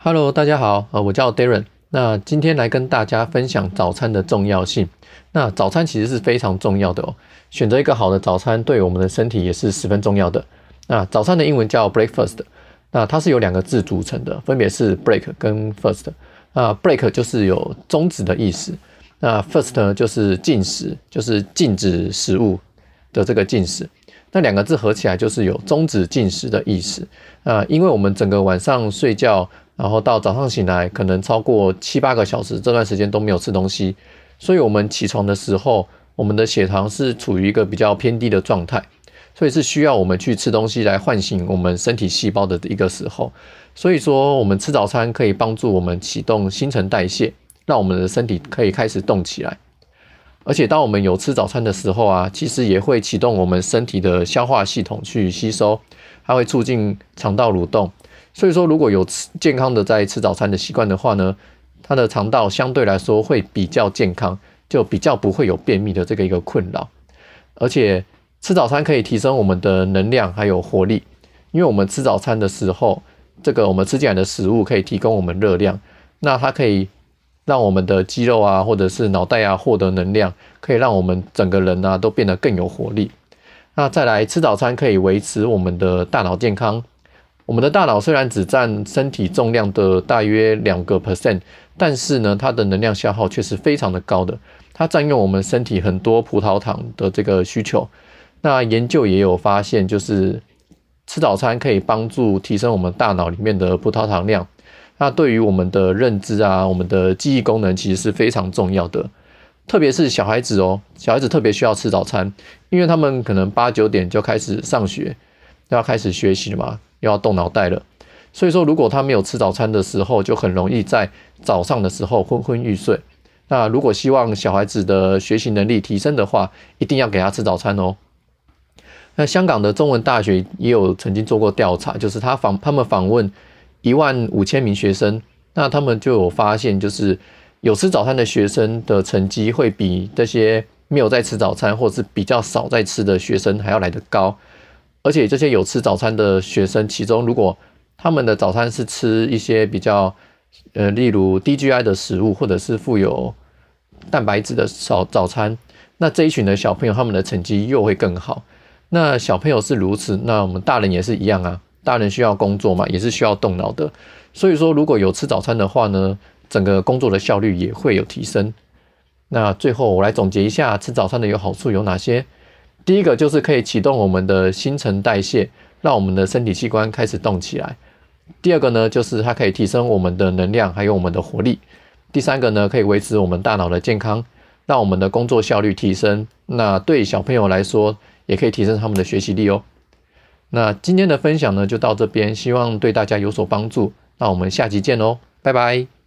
Hello，大家好，呃，我叫 Darren。那今天来跟大家分享早餐的重要性。那早餐其实是非常重要的哦，选择一个好的早餐对我们的身体也是十分重要的。那早餐的英文叫 breakfast，那它是由两个字组成的，分别是 break 跟 first。那 break 就是有终止的意思，那 first 呢就是进食，就是禁止食物的这个进食。那两个字合起来就是有终止进食的意思。啊，因为我们整个晚上睡觉。然后到早上醒来，可能超过七八个小时，这段时间都没有吃东西，所以我们起床的时候，我们的血糖是处于一个比较偏低的状态，所以是需要我们去吃东西来唤醒我们身体细胞的一个时候。所以说，我们吃早餐可以帮助我们启动新陈代谢，让我们的身体可以开始动起来。而且，当我们有吃早餐的时候啊，其实也会启动我们身体的消化系统去吸收，它会促进肠道蠕动。所以说，如果有吃健康的在吃早餐的习惯的话呢，他的肠道相对来说会比较健康，就比较不会有便秘的这个一个困扰。而且吃早餐可以提升我们的能量还有活力，因为我们吃早餐的时候，这个我们吃进来的食物可以提供我们热量，那它可以让我们的肌肉啊或者是脑袋啊获得能量，可以让我们整个人啊都变得更有活力。那再来吃早餐可以维持我们的大脑健康。我们的大脑虽然只占身体重量的大约两个 percent，但是呢，它的能量消耗却是非常的高的。它占用我们身体很多葡萄糖的这个需求。那研究也有发现，就是吃早餐可以帮助提升我们大脑里面的葡萄糖量。那对于我们的认知啊，我们的记忆功能其实是非常重要的。特别是小孩子哦，小孩子特别需要吃早餐，因为他们可能八九点就开始上学，要开始学习了嘛。又要动脑袋了，所以说如果他没有吃早餐的时候，就很容易在早上的时候昏昏欲睡。那如果希望小孩子的学习能力提升的话，一定要给他吃早餐哦。那香港的中文大学也有曾经做过调查，就是他访他们访问一万五千名学生，那他们就有发现，就是有吃早餐的学生的成绩会比这些没有在吃早餐或是比较少在吃的学生还要来得高。而且这些有吃早餐的学生，其中如果他们的早餐是吃一些比较，呃，例如低 GI 的食物，或者是富有蛋白质的早早餐，那这一群的小朋友他们的成绩又会更好。那小朋友是如此，那我们大人也是一样啊。大人需要工作嘛，也是需要动脑的。所以说，如果有吃早餐的话呢，整个工作的效率也会有提升。那最后我来总结一下，吃早餐的有好处有哪些？第一个就是可以启动我们的新陈代谢，让我们的身体器官开始动起来。第二个呢，就是它可以提升我们的能量，还有我们的活力。第三个呢，可以维持我们大脑的健康，让我们的工作效率提升。那对小朋友来说，也可以提升他们的学习力哦。那今天的分享呢，就到这边，希望对大家有所帮助。那我们下集见喽，拜拜。